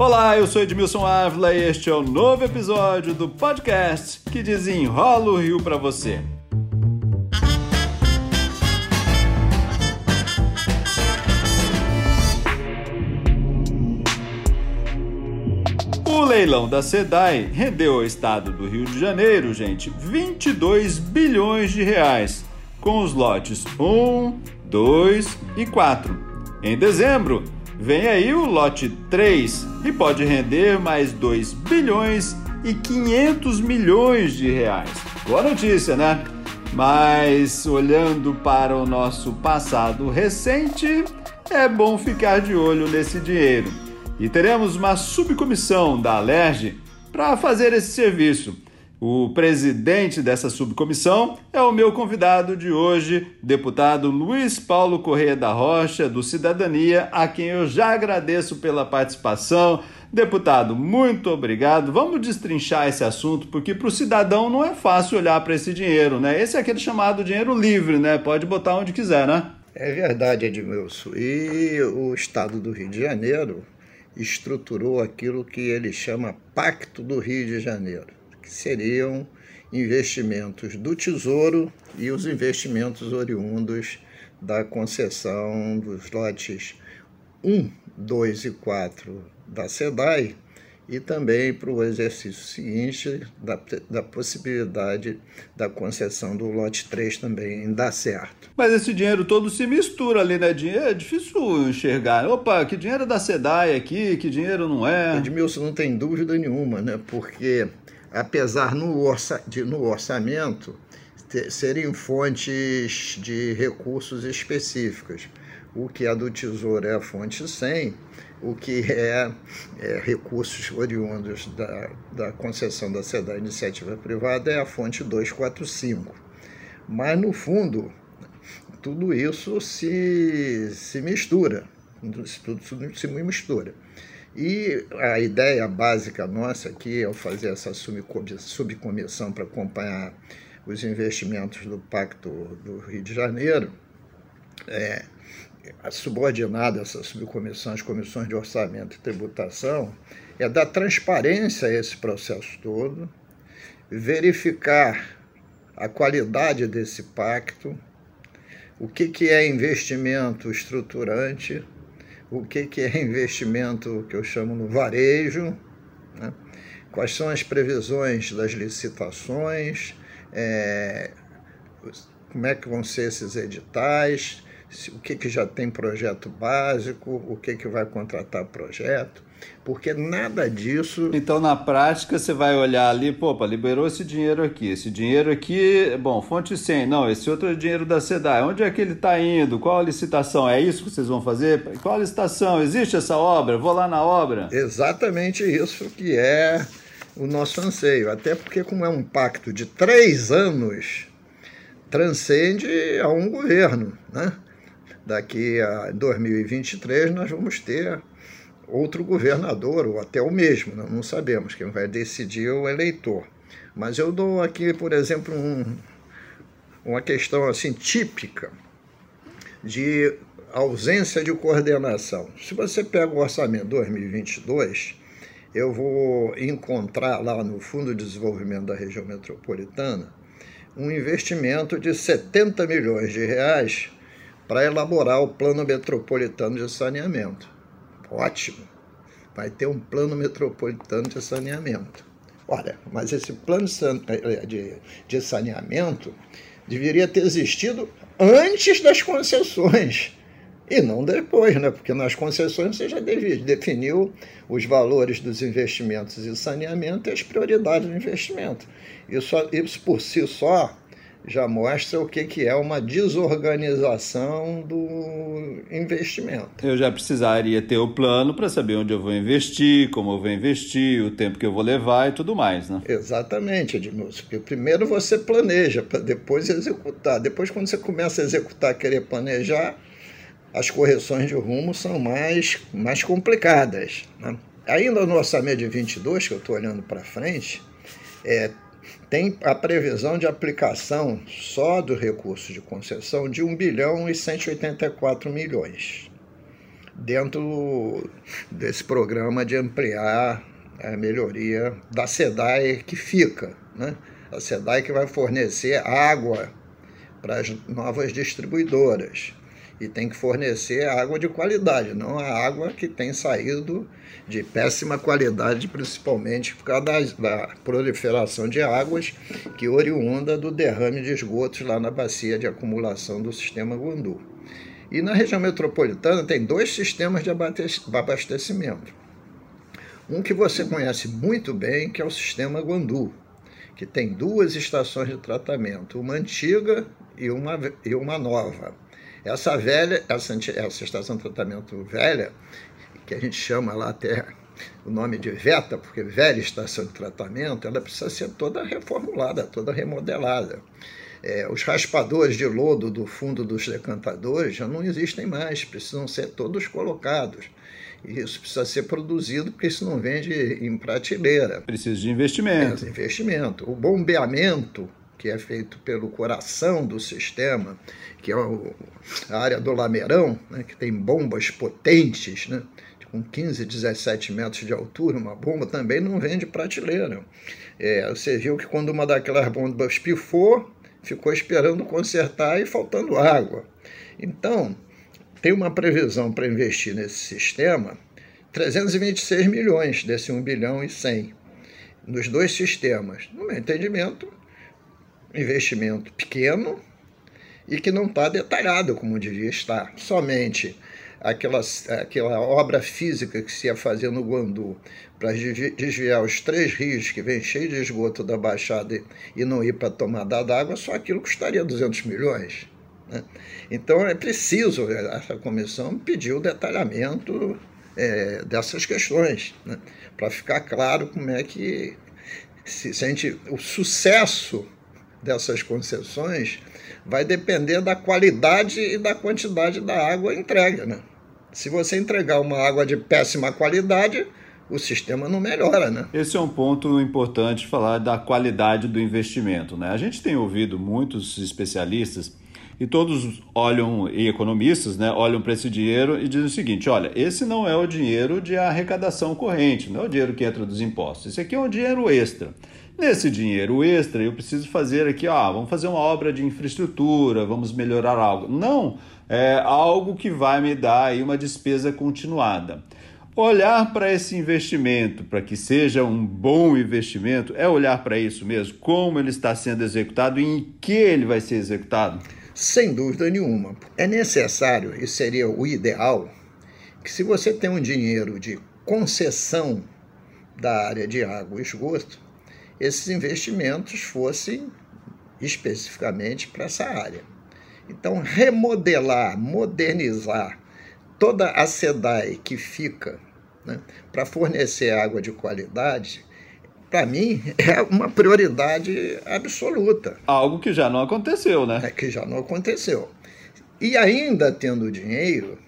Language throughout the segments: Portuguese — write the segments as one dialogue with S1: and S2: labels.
S1: Olá, eu sou Edmilson Ávila e este é o novo episódio do podcast que desenrola o Rio para você. O leilão da SEDAI rendeu ao estado do Rio de Janeiro, gente, 22 bilhões de reais, com os lotes 1, 2 e 4. Em dezembro, vem aí o lote 3 e pode render mais 2 bilhões e 500 milhões de reais. Boa notícia, né? Mas olhando para o nosso passado recente, é bom ficar de olho nesse dinheiro. E teremos uma subcomissão da Alerj para fazer esse serviço. O presidente dessa subcomissão é o meu convidado de hoje, deputado Luiz Paulo Correia da Rocha, do Cidadania, a quem eu já agradeço pela participação. Deputado, muito obrigado. Vamos destrinchar esse assunto, porque para o cidadão não é fácil olhar para esse dinheiro, né? Esse é aquele chamado dinheiro livre, né? Pode botar onde quiser, né?
S2: É verdade, Edmilson. E o Estado do Rio de Janeiro estruturou aquilo que ele chama Pacto do Rio de Janeiro, seriam investimentos do Tesouro e os investimentos oriundos da concessão dos lotes 1, 2 e 4 da SEDAI e também para o exercício seguinte da, da possibilidade da concessão do lote 3 também dar certo.
S1: Mas esse dinheiro todo se mistura ali, né? Dinheiro é difícil enxergar. Opa, que dinheiro é da SEDAI aqui, que dinheiro não é?
S2: Edmilson, não tem dúvida nenhuma, né? Porque apesar no, orça, de, no orçamento ter, serem fontes de recursos específicas, o que é do Tesouro é a fonte 100, o que é, é recursos oriundos da, da concessão da SEDA Iniciativa Privada é a fonte 245. Mas, no fundo, tudo isso se, se mistura, tudo, tudo se mistura. E a ideia básica nossa aqui, ao fazer essa subcomissão para acompanhar os investimentos do Pacto do Rio de Janeiro, é, subordinada essa subcomissão, as comissões de orçamento e tributação, é dar transparência a esse processo todo, verificar a qualidade desse pacto, o que, que é investimento estruturante, o que, que é investimento que eu chamo no varejo, né? quais são as previsões das licitações, é, como é que vão ser esses editais, o que, que já tem projeto básico, o que, que vai contratar projeto, porque nada disso.
S1: Então, na prática, você vai olhar ali, pô, liberou esse dinheiro aqui, esse dinheiro aqui, bom, fonte 100, não, esse outro é dinheiro da SEDAI, onde é que ele está indo? Qual a licitação? É isso que vocês vão fazer? Qual a licitação? Existe essa obra? Vou lá na obra?
S2: Exatamente isso que é o nosso anseio, até porque, como é um pacto de três anos, transcende a um governo, né? daqui a 2023 nós vamos ter outro governador, ou até o mesmo, não sabemos, quem vai decidir é o eleitor. Mas eu dou aqui, por exemplo, um, uma questão assim típica de ausência de coordenação. Se você pega o orçamento 2022, eu vou encontrar lá no Fundo de Desenvolvimento da Região Metropolitana um investimento de 70 milhões de reais para elaborar o plano metropolitano de saneamento. Ótimo, vai ter um plano metropolitano de saneamento. Olha, mas esse plano de saneamento deveria ter existido antes das concessões e não depois, né? porque nas concessões você já definiu os valores dos investimentos em saneamento e as prioridades do investimento. Isso, isso por si só já mostra o que, que é uma desorganização do investimento.
S1: Eu já precisaria ter o plano para saber onde eu vou investir, como eu vou investir, o tempo que eu vou levar e tudo mais, né?
S2: Exatamente, Edmilson. Porque primeiro você planeja para depois executar. Depois, quando você começa a executar, querer planejar, as correções de rumo são mais, mais complicadas. Né? Ainda no orçamento de 22, que eu estou olhando para frente, é, tem a previsão de aplicação só do recurso de concessão de 1 bilhão e 184 milhões. dentro desse programa de ampliar a melhoria da SEDAI que fica. Né? A SEDAI que vai fornecer água para as novas distribuidoras e tem que fornecer água de qualidade, não a água que tem saído de péssima qualidade, principalmente por causa da, da proliferação de águas que oriunda do derrame de esgotos lá na bacia de acumulação do sistema Gundu. E na região metropolitana tem dois sistemas de abastecimento. Um que você conhece muito bem, que é o sistema Guandu, que tem duas estações de tratamento, uma antiga e uma, e uma nova. Essa velha, essa, essa estação de tratamento velha, que a gente chama lá até o nome de VETA, porque velha estação de tratamento, ela precisa ser toda reformulada, toda remodelada. É, os raspadores de lodo do fundo dos decantadores já não existem mais, precisam ser todos colocados. E isso precisa ser produzido, porque isso não vende em prateleira.
S1: Precisa de investimento.
S2: É, investimento. O bombeamento, que é feito pelo coração do sistema, que é a área do lameirão, né, que tem bombas potentes, né, com 15, 17 metros de altura, uma bomba também não vende prateleira. É, você viu que quando uma daquelas bombas pifou, ficou esperando consertar e faltando água. Então, tem uma previsão para investir nesse sistema, 326 milhões desse 1 bilhão e 100, nos dois sistemas. No meu entendimento, investimento pequeno e que não está detalhado como devia estar. Somente aquela, aquela obra física que se ia fazer no Guandu para desviar os três rios que vem cheio de esgoto da Baixada e não ir para a tomada d'água, só aquilo custaria 200 milhões. Né? Então é preciso, essa comissão pedir o detalhamento é, dessas questões, né? para ficar claro como é que se, se gente, o sucesso dessas concessões vai depender da qualidade e da quantidade da água entregue. Né? Se você entregar uma água de péssima qualidade, o sistema não melhora, né?
S1: Esse é um ponto importante falar da qualidade do investimento, né? A gente tem ouvido muitos especialistas e todos olham, e economistas, né, olham para esse dinheiro e dizem o seguinte: olha, esse não é o dinheiro de arrecadação corrente, não é o dinheiro que entra dos impostos, esse aqui é um dinheiro extra. Nesse dinheiro extra, eu preciso fazer aqui, ó, vamos fazer uma obra de infraestrutura, vamos melhorar algo. Não, é algo que vai me dar aí uma despesa continuada. Olhar para esse investimento, para que seja um bom investimento, é olhar para isso mesmo, como ele está sendo executado e em que ele vai ser executado?
S2: Sem dúvida nenhuma. É necessário, e seria o ideal, que se você tem um dinheiro de concessão da área de água e esgoto, esses investimentos fossem especificamente para essa área. Então, remodelar, modernizar toda a SEDAI que fica né, para fornecer água de qualidade, para mim, é uma prioridade absoluta.
S1: Algo que já não aconteceu, né?
S2: É que já não aconteceu. E ainda tendo dinheiro,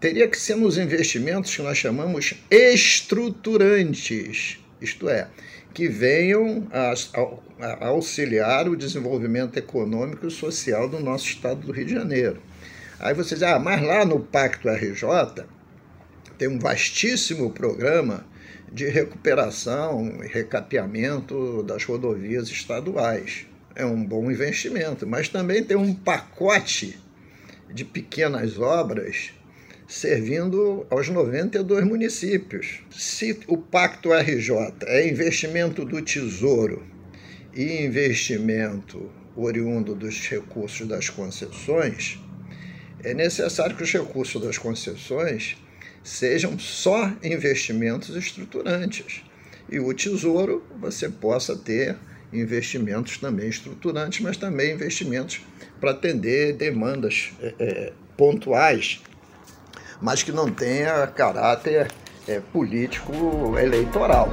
S2: teria que ser nos investimentos que nós chamamos estruturantes, isto é, que venham a, a, auxiliar o desenvolvimento econômico e social do nosso estado do Rio de Janeiro. Aí você diz, ah, mas lá no Pacto RJ tem um vastíssimo programa de recuperação e recapeamento das rodovias estaduais. É um bom investimento, mas também tem um pacote de pequenas obras servindo aos 92 municípios. Se o Pacto RJ é investimento do Tesouro e investimento oriundo dos recursos das concessões, é necessário que os recursos das concessões sejam só investimentos estruturantes. E o Tesouro você possa ter investimentos também estruturantes, mas também investimentos para atender demandas é, pontuais mas que não tenha caráter é, político eleitoral.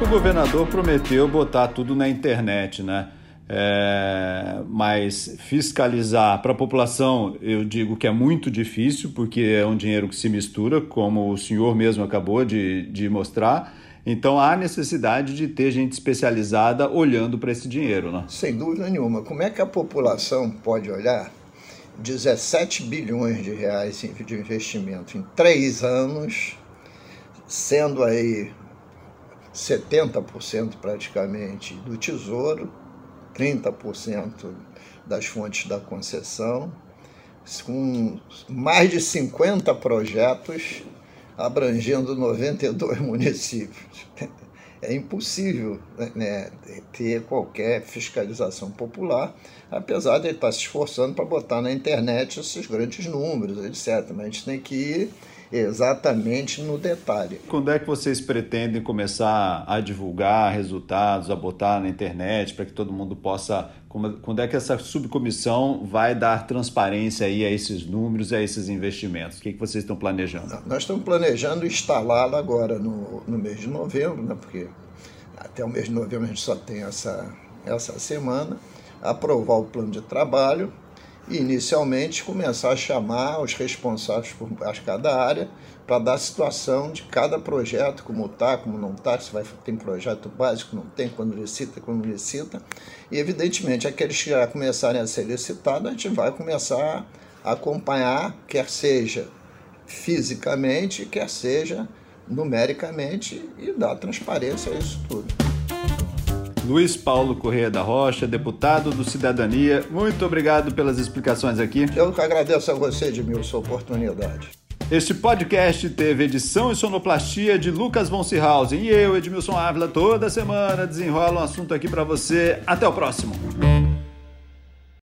S1: O governador prometeu botar tudo na internet, né? É, mas fiscalizar para a população, eu digo que é muito difícil, porque é um dinheiro que se mistura, como o senhor mesmo acabou de, de mostrar. Então há necessidade de ter gente especializada olhando para esse dinheiro, né?
S2: Sem dúvida nenhuma. Como é que a população pode olhar 17 bilhões de reais de investimento em três anos, sendo aí 70% praticamente do tesouro, 30% das fontes da concessão, com mais de 50 projetos abrangendo 92 municípios. É impossível né, ter qualquer fiscalização popular, apesar de ele estar se esforçando para botar na internet esses grandes números, etc. Mas a gente tem que ir exatamente no detalhe.
S1: Quando é que vocês pretendem começar a divulgar resultados, a botar na internet para que todo mundo possa quando é que essa subcomissão vai dar transparência aí a esses números, a esses investimentos? O que, que vocês estão planejando?
S2: Nós estamos planejando instalá-la agora no, no mês de novembro, né? porque até o mês de novembro a gente só tem essa, essa semana, aprovar o plano de trabalho e inicialmente começar a chamar os responsáveis por cada área para dar a situação de cada projeto, como está, como não está, se vai, tem projeto básico, não tem, quando licita, quando licita. E, evidentemente, aqueles que já começarem a ser licitados, a gente vai começar a acompanhar, quer seja fisicamente, quer seja numericamente, e dar transparência a isso tudo.
S1: Luiz Paulo Correia da Rocha, deputado do Cidadania, muito obrigado pelas explicações aqui.
S2: Eu que agradeço a você, Edmilson, a oportunidade.
S1: Este podcast teve edição e sonoplastia de Lucas von Seehausen e eu, Edmilson Ávila, toda semana desenrola um assunto aqui para você. Até o próximo.